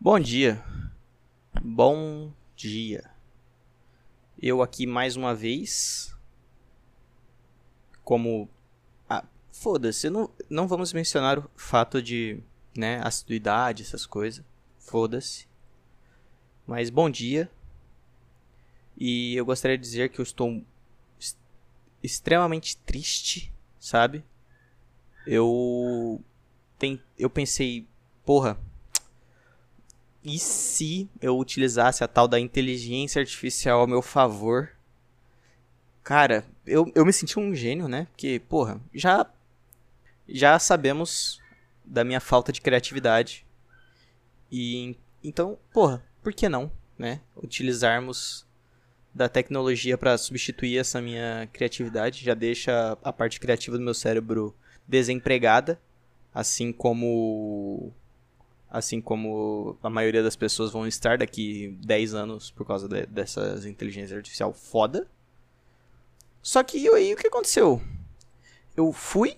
Bom dia. Bom dia. Eu aqui mais uma vez. Como. Ah, foda-se, não, não vamos mencionar o fato de. né, assiduidade, essas coisas. Foda-se. Mas bom dia. E eu gostaria de dizer que eu estou extremamente triste, sabe? Eu. Tem, eu pensei, porra, e se eu utilizasse a tal da inteligência artificial ao meu favor? Cara, eu, eu me senti um gênio, né? Porque, porra, já, já sabemos da minha falta de criatividade. E então, porra, por que não, né? Utilizarmos da tecnologia para substituir essa minha criatividade, já deixa a parte criativa do meu cérebro desempregada, assim como assim como a maioria das pessoas vão estar daqui 10 anos por causa de, dessas inteligências artificial foda. Só que aí o que aconteceu? Eu fui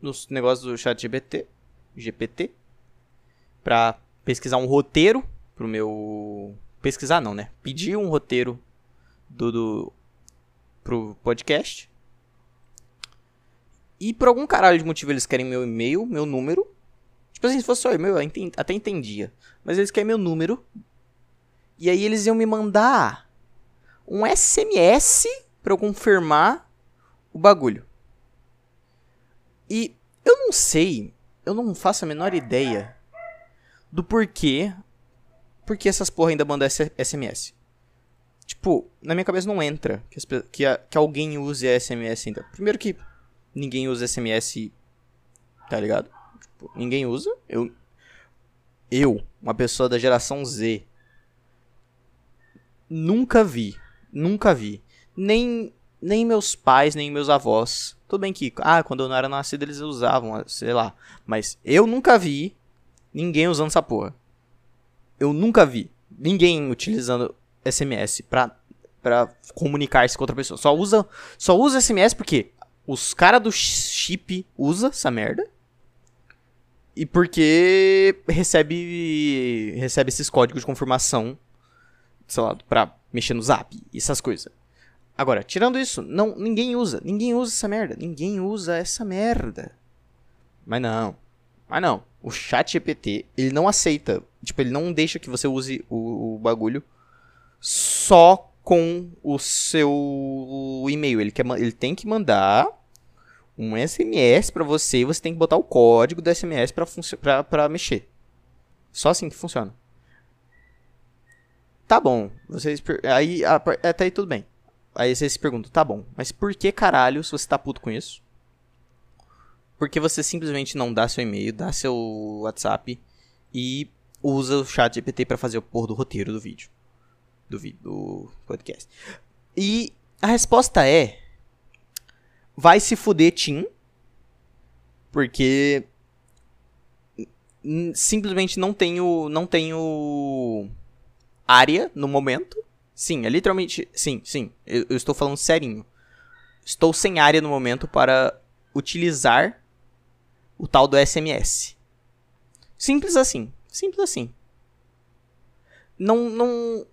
nos negócios do chat GPT, GPT, pra pesquisar um roteiro pro meu... Pesquisar não, né? Pedir um roteiro do, do pro podcast. E por algum caralho de motivo eles querem meu e-mail, meu número, Tipo assim, se fosse só e-mail, eu até entendia. Mas eles querem meu número. E aí eles iam me mandar um SMS para eu confirmar o bagulho. E eu não sei, eu não faço a menor ideia do porquê. Porque essas porra ainda mandam SMS. Tipo, na minha cabeça não entra que, que, que alguém use SMS ainda. Primeiro que ninguém usa SMS, tá ligado? Tipo, ninguém usa. Eu, eu, uma pessoa da geração Z, nunca vi, nunca vi. Nem, nem meus pais, nem meus avós. Tudo bem que, ah, quando eu não era nascido eles usavam, sei lá. Mas eu nunca vi ninguém usando essa porra. Eu nunca vi ninguém utilizando SMS pra, pra comunicar-se com outra pessoa. Só usa, só usa SMS porque os caras do chip usa essa merda. E porque recebe recebe esses códigos de confirmação, sei lá, pra mexer no zap essas coisas. Agora, tirando isso, não, ninguém usa. Ninguém usa essa merda. Ninguém usa essa merda. Mas não. Mas não. O chat GPT, ele não aceita. Tipo, ele não deixa que você use o, o bagulho só com o seu e-mail. Ele, quer, ele tem que mandar um SMS para você e você tem que botar o código do SMS para mexer. Só assim que funciona. Tá bom. Vocês aí até aí tudo bem. Aí vocês se perguntam, tá bom, mas por que caralho se você tá puto com isso? Porque você simplesmente não dá seu e-mail, dá seu WhatsApp e usa o chat GPT para fazer o pôr do roteiro do vídeo. Do vídeo, do podcast. E a resposta é vai se fuder Tim. Porque simplesmente não tenho não tenho área no momento. Sim, é literalmente, sim, sim, eu, eu estou falando serinho. Estou sem área no momento para utilizar o tal do SMS. Simples assim, simples assim. Não não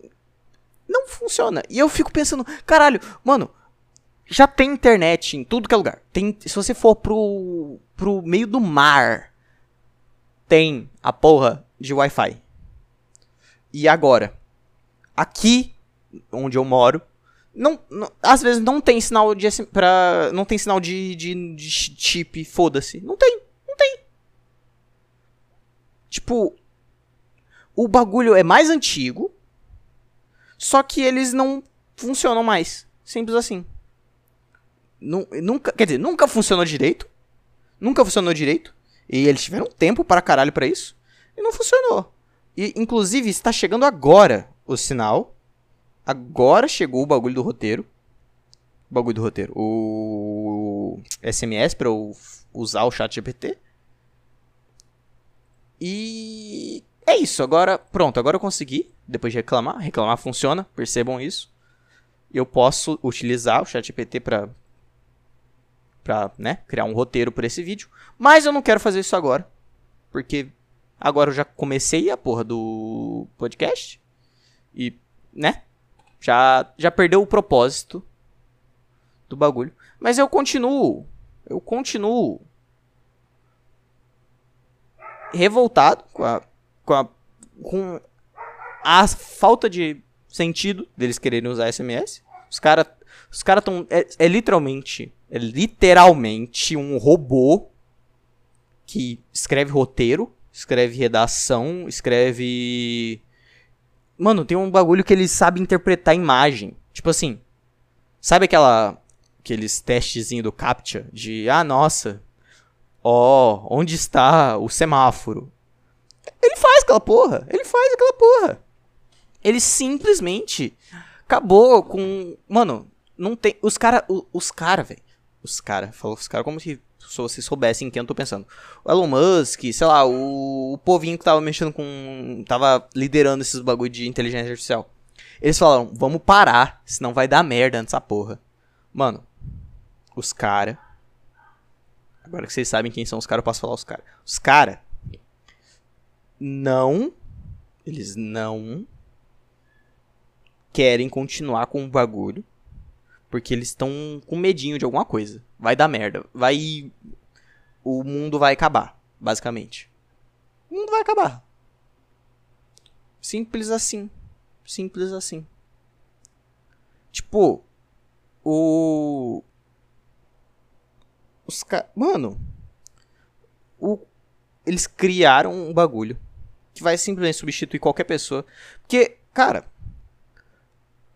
não funciona. E eu fico pensando, caralho, mano, já tem internet em tudo que é lugar. Tem, se você for pro, pro meio do mar, tem a porra de Wi-Fi. E agora? Aqui, onde eu moro, não, não, às vezes não tem sinal de pra, não tem sinal de, de, de chip, foda-se. Não tem, não tem. Tipo, o bagulho é mais antigo, só que eles não funcionam mais. Simples assim nunca, quer dizer, nunca funcionou direito. Nunca funcionou direito. E eles tiveram tempo para caralho para isso. E não funcionou. E, inclusive, está chegando agora o sinal. Agora chegou o bagulho do roteiro. O bagulho do roteiro. O SMS para eu usar o chat GPT. E é isso. Agora, pronto. Agora eu consegui. Depois de reclamar. Reclamar funciona. Percebam isso. Eu posso utilizar o chat GPT para pra, né, criar um roteiro para esse vídeo. Mas eu não quero fazer isso agora. Porque Agora eu já comecei a porra do podcast. E, né? Já, já perdeu o propósito do bagulho. Mas eu continuo. Eu continuo revoltado com a, com a, com a falta de sentido deles quererem usar SMS. Os caras os cara estão. É, é, literalmente. É literalmente um robô que escreve roteiro, escreve redação, escreve. Mano, tem um bagulho que ele sabe interpretar imagem. Tipo assim. Sabe aquela. Aqueles testezinhos do CAPTCHA? De. Ah, nossa. Ó, oh, onde está o semáforo? Ele faz aquela porra. Ele faz aquela porra. Ele simplesmente acabou com. Mano, não tem. Os cara. Os cara, velho. Os cara. Falou os cara como se vocês soubessem quem eu tô pensando. O Elon Musk, sei lá, o, o povinho que tava mexendo com. tava liderando esses bagulho de inteligência artificial. Eles falaram, vamos parar, senão vai dar merda nessa porra. Mano, os cara. Agora que vocês sabem quem são os caras, eu posso falar os cara. Os cara. Não. Eles não querem continuar com o bagulho. Porque eles estão com medinho de alguma coisa. Vai dar merda. Vai. O mundo vai acabar, basicamente. O mundo vai acabar. Simples assim. Simples assim. Tipo, o. Os caras. Mano. O... Eles criaram um bagulho que vai simplesmente substituir qualquer pessoa. Porque, cara,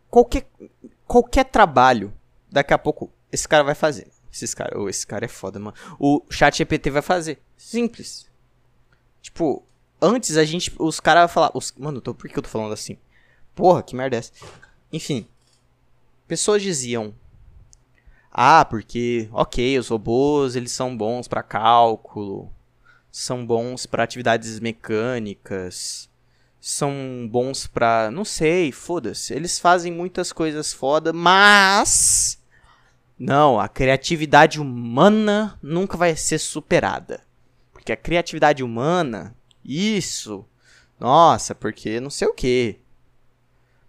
qualquer, qualquer trabalho, daqui a pouco, esse cara vai fazer. Esses cara, oh, esse cara é foda, mano. O chat GPT vai fazer. Simples. Tipo, antes a gente, os caras falar, os, mano, tô, por que eu tô falando assim? Porra, que merda é essa? Enfim, pessoas diziam, ah, porque, ok, os robôs, eles são bons para cálculo, são bons para atividades mecânicas, são bons pra. Não sei, foda-se. Eles fazem muitas coisas foda, mas. Não, a criatividade humana nunca vai ser superada. Porque a criatividade humana, isso. Nossa, porque não sei o que.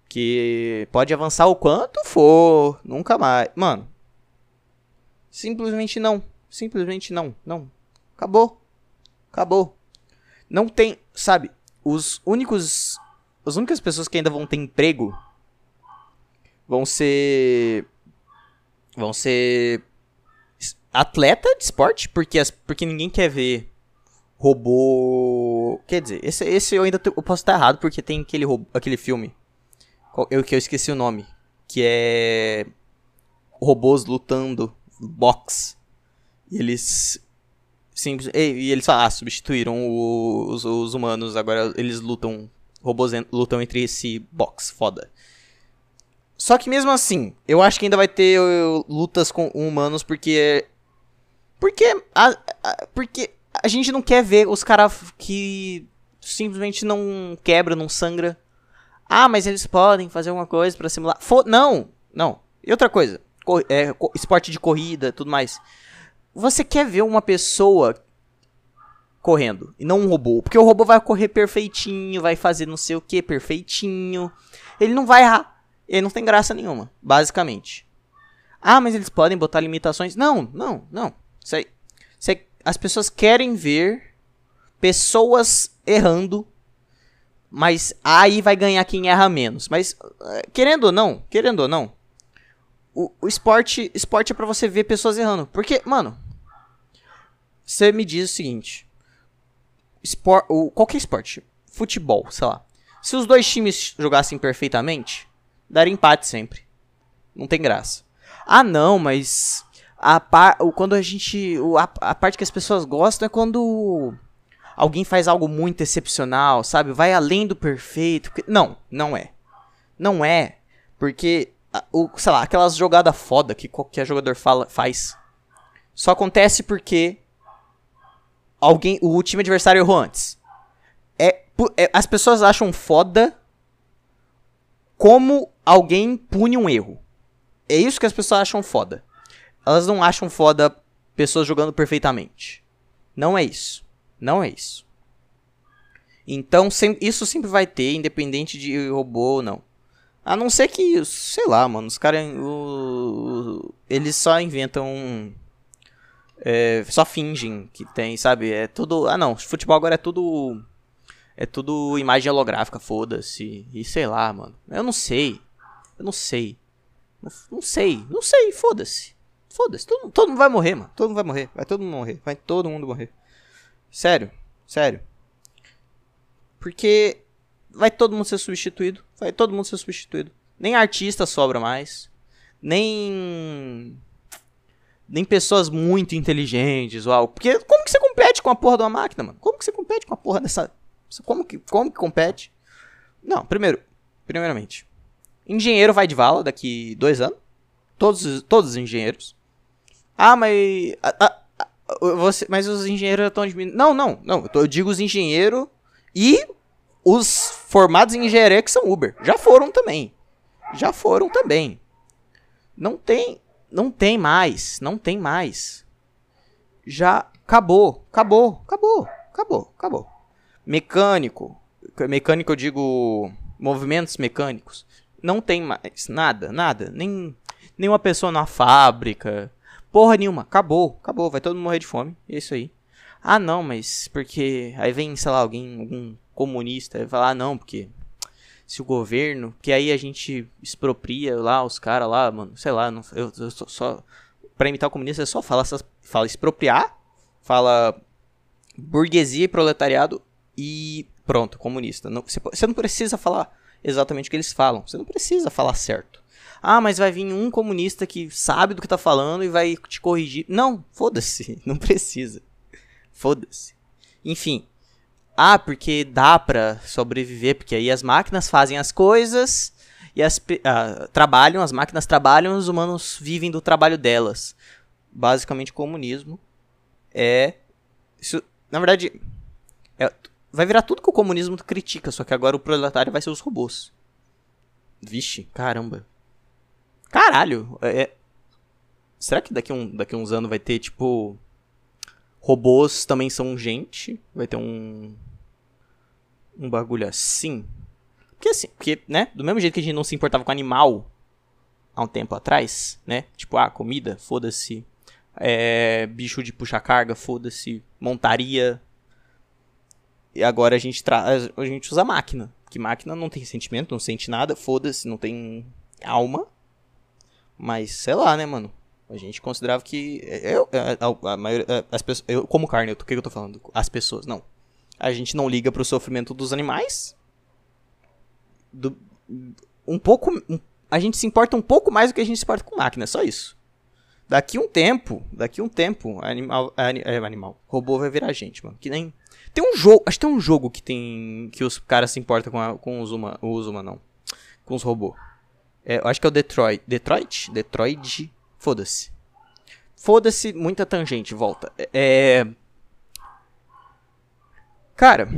Que pode avançar o quanto for, nunca mais. Mano, simplesmente não. Simplesmente não. Não. Acabou. Acabou. Não tem, sabe? Os únicos. As únicas pessoas que ainda vão ter emprego vão ser. Vão ser. Atleta de esporte, porque, as, porque ninguém quer ver robô. Quer dizer, esse, esse eu ainda eu posso estar errado, porque tem aquele, robô, aquele filme. Eu, que eu esqueci o nome. Que é. Robôs lutando box. E eles Simples. E, e eles ah, substituíram o, os, os, humanos, agora eles lutam. Robôs lutam entre si, box, foda. Só que mesmo assim, eu acho que ainda vai ter uh, lutas com humanos porque. Porque. A, a, porque a gente não quer ver os caras que simplesmente não quebra, não sangra. Ah, mas eles podem fazer alguma coisa para simular. Fo não, não. E outra coisa, é, esporte de corrida, tudo mais. Você quer ver uma pessoa correndo e não um robô, porque o robô vai correr perfeitinho, vai fazer não sei o que perfeitinho. Ele não vai errar. Ele não tem graça nenhuma, basicamente. Ah, mas eles podem botar limitações? Não, não, não. Isso aí, as pessoas querem ver pessoas errando, mas aí vai ganhar quem erra menos. Mas eh, querendo ou não, querendo ou não, o, o esporte, esporte é para você ver pessoas errando. Porque, mano, você me diz o seguinte: espor, qualquer esporte, futebol, sei lá. Se os dois times jogassem perfeitamente, daria empate sempre. Não tem graça. Ah, não, mas a par, quando a gente, a, a parte que as pessoas gostam é quando alguém faz algo muito excepcional, sabe? Vai além do perfeito. Não, não é. Não é, porque o, sei lá, aquelas jogadas foda que qualquer jogador fala, faz. Só acontece porque alguém, o time adversário errou antes. É, é, as pessoas acham foda como alguém pune um erro. É isso que as pessoas acham foda. Elas não acham foda pessoas jogando perfeitamente. Não é isso. Não é isso. Então, sem, isso sempre vai ter, independente de robô ou não. A não ser que, sei lá, mano, os caras. Eles só inventam. É, só fingem que tem, sabe? É tudo. Ah, não. Futebol agora é tudo. É tudo imagem holográfica, foda-se. E sei lá, mano. Eu não sei. Eu não sei. Não, não sei. Não sei, foda-se. Foda-se. Todo, todo mundo vai morrer, mano. Todo mundo vai morrer. Vai todo mundo morrer. Vai todo mundo morrer. Sério. Sério. Porque vai todo mundo ser substituído. Vai todo mundo ser substituído. Nem artista sobra mais. Nem. Nem pessoas muito inteligentes ou algo. Porque como que você compete com a porra de uma máquina, mano? Como que você compete com a porra dessa. Como que, como que compete? Não, primeiro. Primeiramente. Engenheiro vai de vala daqui dois anos. Todos, todos os engenheiros. Ah, mas. Você, mas os engenheiros estão diminuindo. Não, não, não. Eu, tô, eu digo os engenheiros e os formados em engenharia que são Uber. Já foram também. Já foram também. Não tem. Não tem mais. Não tem mais. Já acabou. Acabou. Acabou. Acabou. Acabou. Mecânico. Mecânico eu digo movimentos mecânicos. Não tem mais. Nada. Nada. Nem, nenhuma pessoa na fábrica. Porra nenhuma. Acabou. Acabou. Vai todo mundo morrer de fome. É isso aí. Ah, não, mas porque. Aí vem, sei lá, alguém, algum comunista, vai falar, ah, não, porque se o governo. Porque aí a gente expropria lá os caras lá, mano. Sei lá, não, eu, eu só, só. Pra imitar o comunista é só falar, fala expropriar, fala burguesia e proletariado e pronto, comunista. Não, você, você não precisa falar exatamente o que eles falam. Você não precisa falar certo. Ah, mas vai vir um comunista que sabe do que tá falando e vai te corrigir. Não, foda-se, não precisa. Foda-se. Enfim. Ah, porque dá pra sobreviver, porque aí as máquinas fazem as coisas e as ah, trabalham, as máquinas trabalham os humanos vivem do trabalho delas. Basicamente, comunismo é. Isso, na verdade, é, vai virar tudo que o comunismo critica, só que agora o proletário vai ser os robôs. Vixe, caramba. Caralho, é, é será que daqui, um, daqui uns anos vai ter, tipo, Robôs também são gente. Vai ter um. Um bagulho assim. Porque assim, porque, né? Do mesmo jeito que a gente não se importava com animal há um tempo atrás, né? Tipo, ah, comida, foda-se. É, bicho de puxar carga, foda-se. Montaria. E agora a gente, tra a gente usa máquina. Que máquina não tem sentimento, não sente nada, foda-se, não tem alma. Mas sei lá, né, mano? A gente considerava que. Eu, a, a, a maioria, as pessoas, eu como carne, o que, eu tô falando? As pessoas, não. A gente não liga pro sofrimento dos animais. Do, um pouco. Um, a gente se importa um pouco mais do que a gente se importa com máquina, só isso. Daqui um tempo, daqui um tempo, animal, é, animal, robô vai virar gente, mano. Que nem tem um jogo, acho que tem um jogo que tem que os caras se importam com, a, com os humanos, os humanos não, com os robôs. É, eu acho que é o Detroit, Detroit, Detroit Foda-se. Foda-se, muita tangente, volta. É. Cara,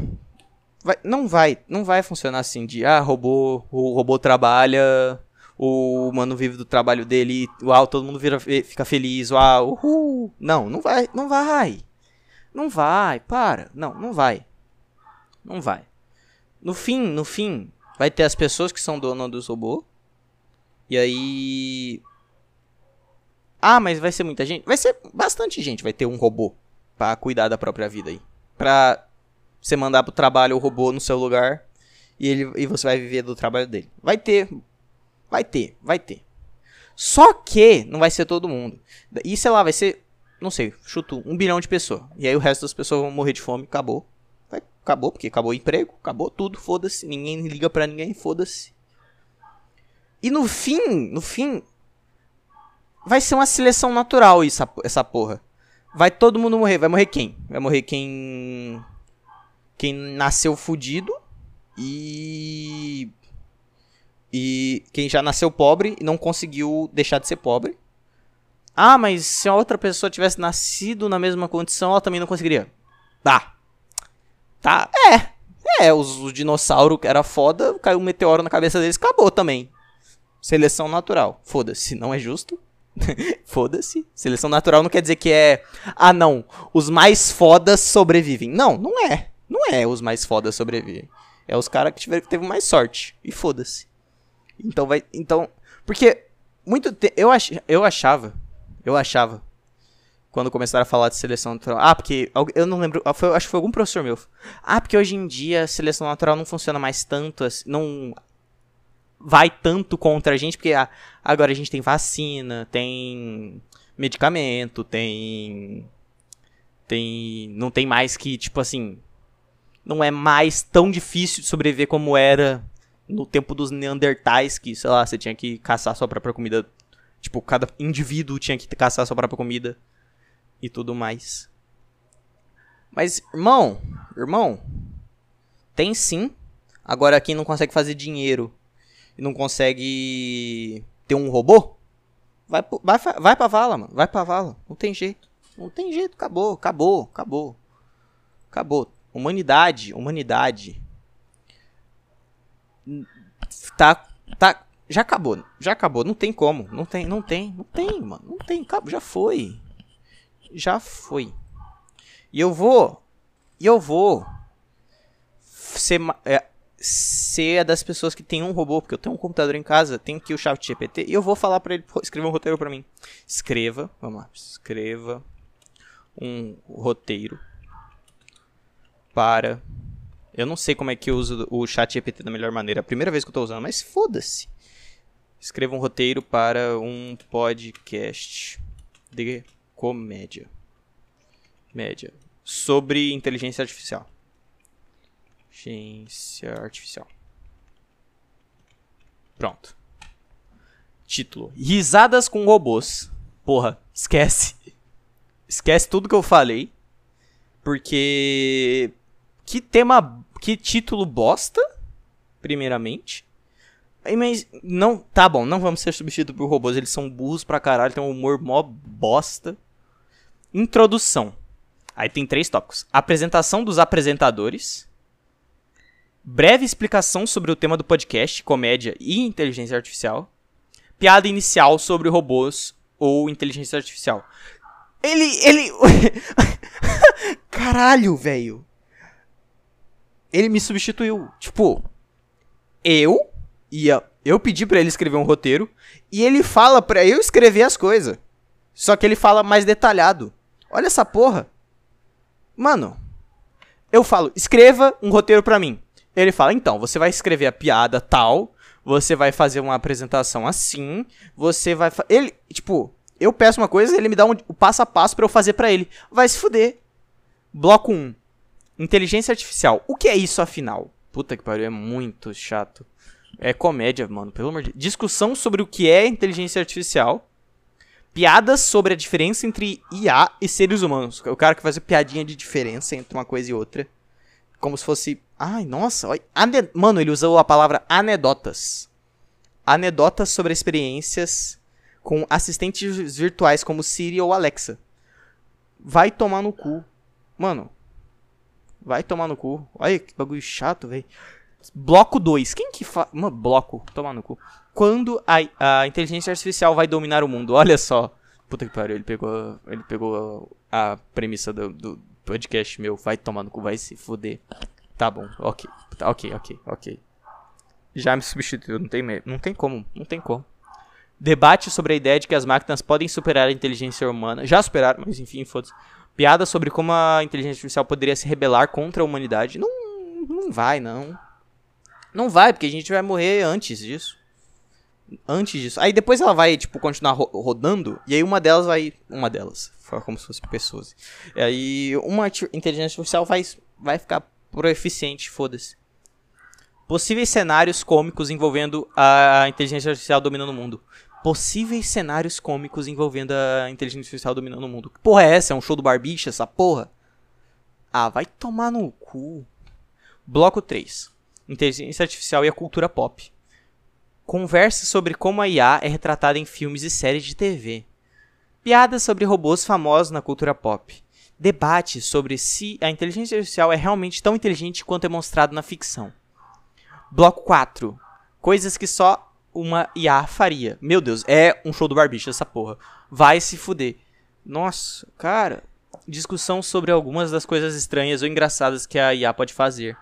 vai, não vai, não vai funcionar assim de ah, robô, o robô trabalha, o humano vive do trabalho dele, uau, todo mundo vira, fica feliz, uau, uhul. Não, não vai, não vai. Não vai, para. Não, não vai. Não vai. No fim, no fim, vai ter as pessoas que são donas dos robôs. E aí ah, mas vai ser muita gente? Vai ser bastante gente, vai ter um robô para cuidar da própria vida aí. Pra você mandar pro trabalho o robô no seu lugar e, ele, e você vai viver do trabalho dele. Vai ter. Vai ter, vai ter. Só que não vai ser todo mundo. E sei lá, vai ser, não sei, chuto, um bilhão de pessoas. E aí o resto das pessoas vão morrer de fome, acabou. Vai, acabou, porque acabou o emprego, acabou tudo, foda-se. Ninguém liga pra ninguém, foda-se. E no fim, no fim, vai ser uma seleção natural isso, essa porra. Vai todo mundo morrer. Vai morrer quem? Vai morrer quem. Quem nasceu fudido e. E quem já nasceu pobre e não conseguiu deixar de ser pobre. Ah, mas se a outra pessoa tivesse nascido na mesma condição, ela também não conseguiria. Tá. Tá. É. É, os, o dinossauro que era foda, caiu um meteoro na cabeça deles, acabou também. Seleção natural. Foda-se, não é justo. Foda-se. Seleção natural não quer dizer que é. Ah, não. Os mais fodas sobrevivem. Não, não é. Não é os mais fodas sobreviver. É os caras que tiveram que teve mais sorte. E foda-se. Então vai. Então. Porque. Muito eu, ach, eu achava. Eu achava. Quando começaram a falar de seleção natural. Ah, porque. Eu não lembro. Ah, foi, acho que foi algum professor meu. Ah, porque hoje em dia a seleção natural não funciona mais tanto. Assim, não vai tanto contra a gente, porque agora a gente tem vacina, tem medicamento, tem. Tem. Não tem mais que, tipo assim. Não é mais tão difícil sobreviver como era no tempo dos Neandertais, que, sei lá, você tinha que caçar sua própria comida. Tipo, cada indivíduo tinha que caçar sua própria comida e tudo mais. Mas, irmão, irmão, tem sim. Agora quem não consegue fazer dinheiro e não consegue ter um robô, vai, vai, vai pra vala, mano. Vai pra vala. Não tem jeito. Não tem jeito. Acabou, acabou, acabou. Acabou. Humanidade, humanidade. Tá, tá, já acabou, já acabou, não tem como, não tem, não tem, não tem, mano, não tem, já foi, já foi. E eu vou, e eu vou ser, é, ser das pessoas que tem um robô, porque eu tenho um computador em casa, tenho aqui o chat GPT, e eu vou falar para ele escrever um roteiro para mim. Escreva, vamos lá, escreva um roteiro para eu não sei como é que eu uso o chat GPT da melhor maneira. É a primeira vez que eu tô usando, mas foda-se. Escreva um roteiro para um podcast de comédia. Média. Sobre inteligência artificial. Inteligência artificial. Pronto. Título: Risadas com robôs. Porra, esquece. Esquece tudo que eu falei. Porque. Que tema. Que título bosta. Primeiramente. Mas não. Tá bom, não vamos ser substituídos por robôs. Eles são burros pra caralho. Tem um humor mó bosta. Introdução. Aí tem três tópicos: apresentação dos apresentadores breve explicação sobre o tema do podcast, comédia e inteligência artificial, piada inicial sobre robôs ou inteligência artificial. Ele, ele, caralho, velho. Ele me substituiu. Tipo, eu ia, eu pedi para ele escrever um roteiro e ele fala para eu escrever as coisas. Só que ele fala mais detalhado. Olha essa porra. Mano, eu falo, escreva um roteiro para mim. Ele fala: então, você vai escrever a piada tal, você vai fazer uma apresentação assim, você vai. Ele, tipo, eu peço uma coisa, ele me dá um, o passo a passo para eu fazer para ele. Vai se fuder. Bloco 1. Inteligência artificial. O que é isso afinal? Puta que pariu, é muito chato. É comédia, mano, pelo amor de. Discussão sobre o que é inteligência artificial. Piadas sobre a diferença entre IA e seres humanos. O cara que faz piadinha de diferença entre uma coisa e outra. Como se fosse Ai, nossa. Mano, ele usou a palavra anedotas. Anedotas sobre experiências com assistentes virtuais como Siri ou Alexa. Vai tomar no cu. Mano. Vai tomar no cu. Olha que bagulho chato, velho. Bloco 2. Quem que fala. Mano, bloco. Tomar no cu. Quando a, a inteligência artificial vai dominar o mundo. Olha só. Puta que pariu. Ele pegou, ele pegou a premissa do, do podcast meu. Vai tomar no cu. Vai se foder. Tá bom, ok. Tá, ok, ok, ok. Já me substituiu, não tem, não tem como, não tem como. Debate sobre a ideia de que as máquinas podem superar a inteligência humana. Já superaram, mas enfim, foda-se. Piada sobre como a inteligência artificial poderia se rebelar contra a humanidade. Não, não vai, não. Não vai, porque a gente vai morrer antes disso. Antes disso. Aí depois ela vai, tipo, continuar ro rodando. E aí uma delas vai. Uma delas. Foi como se fosse pessoas. E aí uma inteligência artificial vai, vai ficar proeficiente, foda-se. Possíveis cenários cômicos envolvendo a inteligência artificial dominando o mundo. Possíveis cenários cômicos envolvendo a inteligência artificial dominando o mundo. Que porra é essa? É um show do Barbicha, essa porra? Ah, vai tomar no cu. Bloco 3. Inteligência artificial e a cultura pop. Conversa sobre como a IA é retratada em filmes e séries de TV. Piadas sobre robôs famosos na cultura pop debate sobre se a inteligência artificial é realmente tão inteligente quanto é mostrado na ficção. Bloco 4. Coisas que só uma IA faria. Meu Deus, é um show do Barbicha essa porra. Vai se fuder. Nossa, cara. discussão sobre algumas das coisas estranhas ou engraçadas que a IA pode fazer.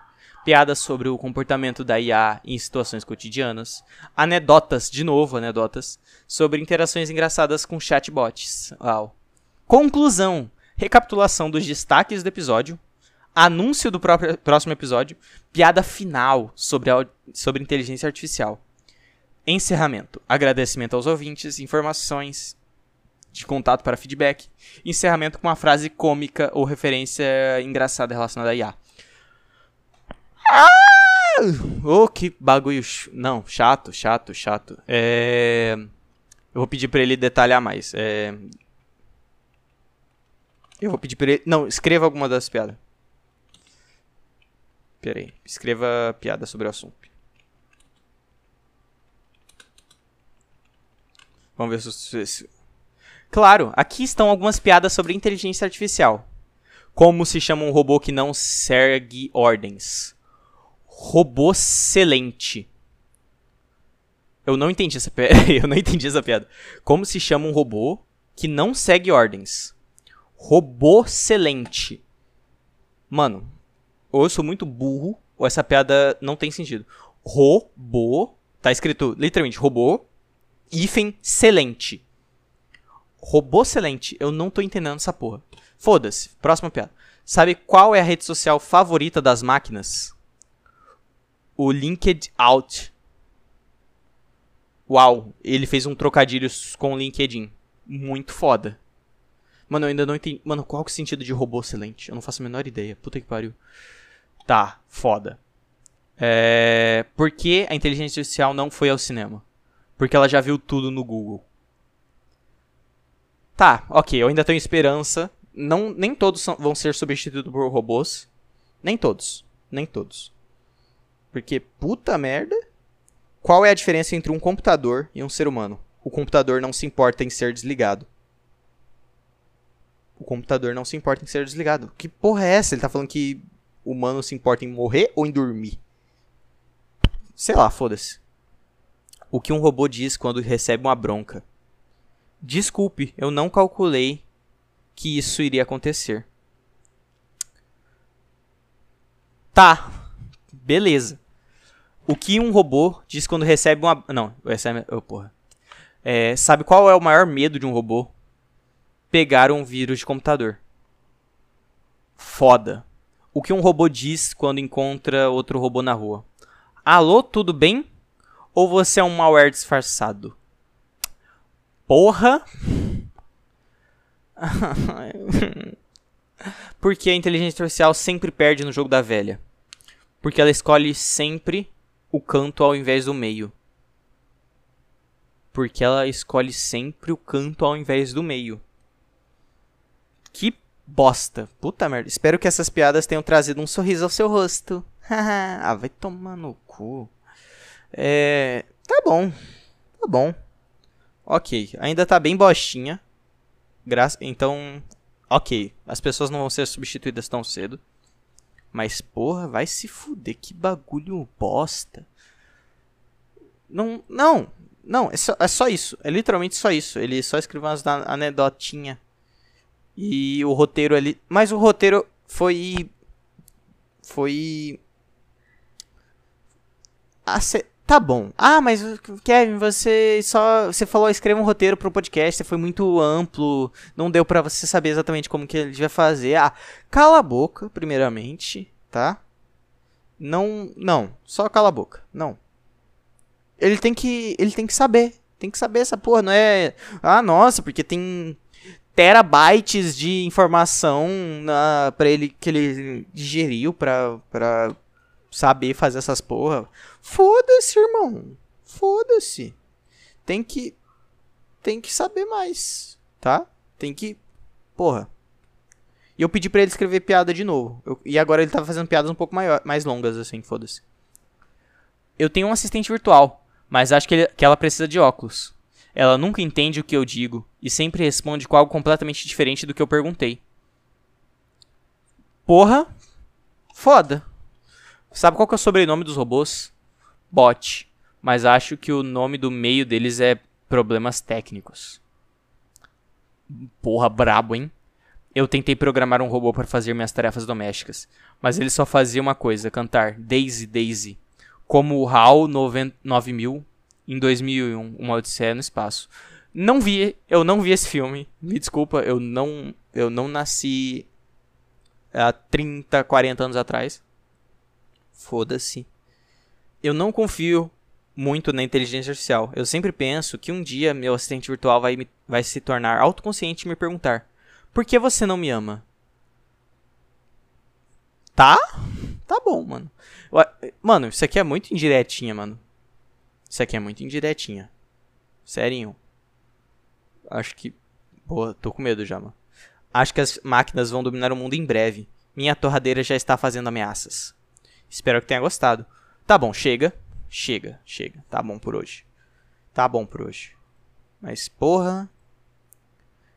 Piadas sobre o comportamento da IA em situações cotidianas. Anedotas, de novo, anedotas, sobre interações engraçadas com chatbots. Uau. Conclusão. Recapitulação dos destaques do episódio. Anúncio do próprio, próximo episódio. Piada final sobre, a, sobre inteligência artificial. Encerramento. Agradecimento aos ouvintes, informações de contato para feedback. Encerramento com uma frase cômica ou referência engraçada relacionada a IA. Ah! Oh, que bagulho. Não, chato, chato, chato. É... Eu vou pedir para ele detalhar mais. É... Eu vou pedir pra ele. Não, escreva alguma das piadas. Pera aí. Escreva piada sobre o assunto. Vamos ver se. Claro, aqui estão algumas piadas sobre inteligência artificial. Como se chama um robô que não segue ordens? Robô excelente. Eu não entendi essa piada. Eu não entendi essa piada. Como se chama um robô que não segue ordens? Robô excelente. Mano, ou eu sou muito burro, ou essa piada não tem sentido. Robô, tá escrito literalmente robô, hífen excelente. Robô excelente, eu não tô entendendo essa porra. Foda-se, próxima piada. Sabe qual é a rede social favorita das máquinas? O LinkedIn Out. Uau, ele fez um trocadilho com o LinkedIn. Muito foda. Mano, eu ainda não entendi. Mano, qual que é o sentido de robô excelente? Eu não faço a menor ideia. Puta que pariu. Tá, foda. É... Por que a inteligência artificial não foi ao cinema? Porque ela já viu tudo no Google. Tá, ok, eu ainda tenho esperança. Não, nem todos são, vão ser substituídos por robôs. Nem todos. Nem todos. Porque, puta merda. Qual é a diferença entre um computador e um ser humano? O computador não se importa em ser desligado. O computador não se importa em ser desligado. Que porra é essa? Ele tá falando que o humano se importa em morrer ou em dormir? Sei lá, foda-se. O que um robô diz quando recebe uma bronca? Desculpe, eu não calculei que isso iria acontecer. Tá, beleza. O que um robô diz quando recebe uma. Não, é. Oh, porra. É, sabe qual é o maior medo de um robô? Pegar um vírus de computador. Foda. O que um robô diz quando encontra outro robô na rua? Alô, tudo bem? Ou você é um malware disfarçado? Porra! Porque a inteligência artificial sempre perde no jogo da velha. Porque ela escolhe sempre o canto ao invés do meio. Porque ela escolhe sempre o canto ao invés do meio. Que bosta. Puta merda. Espero que essas piadas tenham trazido um sorriso ao seu rosto. ah, vai tomar no cu. É. Tá bom. Tá bom. Ok. Ainda tá bem bostinha. Gra então. Ok. As pessoas não vão ser substituídas tão cedo. Mas, porra, vai se fuder. Que bagulho bosta. Não. Não. Não, é só, é só isso. É literalmente só isso. Ele só escreveu umas anedotinha e o roteiro ali. Mas o roteiro foi. Foi. Ace... Tá bom. Ah, mas Kevin, você só. Você falou, escreva um roteiro pro podcast, foi muito amplo, não deu para você saber exatamente como que ele vai fazer. Ah, cala a boca, primeiramente, tá? Não. Não, só cala a boca. Não. Ele tem que. Ele tem que saber. Tem que saber essa porra, não é. Ah, nossa, porque tem terabytes de informação na, pra ele que ele digeriu pra saber fazer essas porra. Foda-se, irmão. Foda-se. Tem que. Tem que saber mais. Tá? Tem que. Porra. E eu pedi pra ele escrever piada de novo. Eu, e agora ele tá fazendo piadas um pouco maior, mais longas, assim, foda-se. Eu tenho um assistente virtual, mas acho que, ele, que ela precisa de óculos. Ela nunca entende o que eu digo e sempre responde com algo completamente diferente do que eu perguntei. Porra, foda. Sabe qual que é o sobrenome dos robôs? Bot. Mas acho que o nome do meio deles é problemas técnicos. Porra, brabo, hein? Eu tentei programar um robô para fazer minhas tarefas domésticas, mas ele só fazia uma coisa, cantar Daisy Daisy, como o HAL 9000 em 2001, Uma Odisseia no Espaço. Não vi, eu não vi esse filme. Me desculpa, eu não, eu não nasci há 30, 40 anos atrás. Foda-se. Eu não confio muito na inteligência artificial. Eu sempre penso que um dia meu assistente virtual vai, me, vai se tornar autoconsciente e me perguntar: Por que você não me ama? Tá? Tá bom, mano. Mano, isso aqui é muito indiretinha, mano. Isso aqui é muito indiretinha. Sério. Acho que. Pô, tô com medo já, mano. Acho que as máquinas vão dominar o mundo em breve. Minha torradeira já está fazendo ameaças. Espero que tenha gostado. Tá bom, chega. Chega, chega. Tá bom por hoje. Tá bom por hoje. Mas, porra.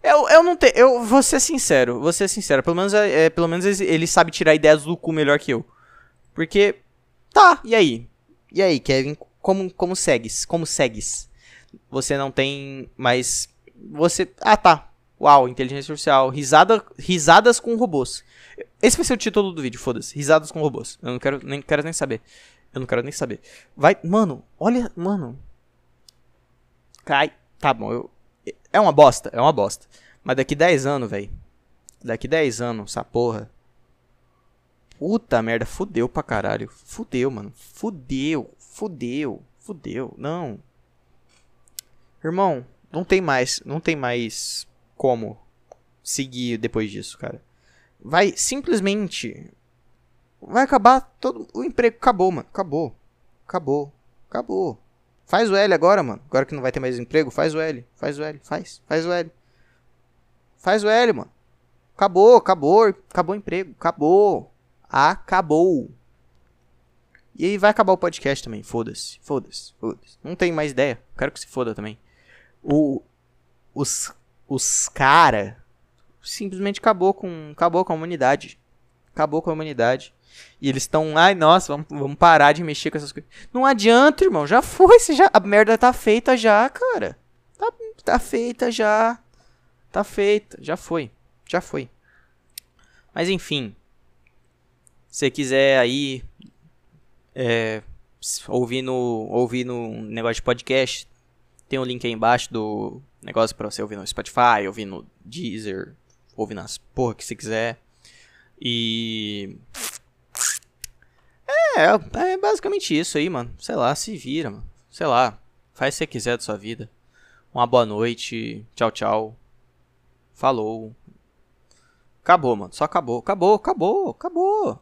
Eu, eu não tenho. Eu vou ser sincero, vou ser sincero. Pelo menos, é, é, pelo menos ele sabe tirar ideias do cu melhor que eu. Porque. Tá, e aí? E aí, Kevin? Como, como segues? Como segues? Você não tem mais. Você. Ah, tá. Uau, inteligência artificial. Risada, risadas com robôs. Esse vai ser o título do vídeo, foda-se. Risadas com robôs. Eu não quero nem, quero nem saber. Eu não quero nem saber. Vai, mano, olha, mano. Cai. Tá bom, eu. É uma bosta, é uma bosta. Mas daqui 10 anos, velho. Daqui 10 anos, essa porra. Puta merda, fudeu pra caralho. Fudeu, mano. Fudeu, fudeu, fudeu. Não. Irmão, não tem mais, não tem mais como seguir depois disso, cara. Vai simplesmente vai acabar todo o emprego. Acabou, mano. Acabou. Acabou. Acabou. Faz o L agora, mano. Agora que não vai ter mais emprego, faz o L. Faz o L. Faz. Faz o L. Faz o L, mano. Acabou, acabou. Acabou o emprego. Acabou. Acabou. E aí vai acabar o podcast também. Foda-se. Foda-se. Foda-se. Não tem mais ideia. Quero que se foda também. O. Os. Os cara. Simplesmente acabou com. Acabou com a humanidade. Acabou com a humanidade. E eles estão, ai, nossa, vamos, vamos parar de mexer com essas coisas. Não adianta, irmão. Já foi. Você já, a merda tá feita já, cara. Tá, tá feita já. Tá feita. Já foi. Já foi. Mas enfim. Se quiser aí. É, ouvir, no, ouvir no negócio de podcast. Tem um link aí embaixo do negócio pra você ouvir no Spotify, ouvir no Deezer, ouvir nas porra que você quiser. E. É, é basicamente isso aí, mano. Sei lá, se vira, mano. Sei lá. Faz o que você quiser da sua vida. Uma boa noite. Tchau, tchau. Falou. Acabou, mano. Só acabou. Acabou, acabou, acabou.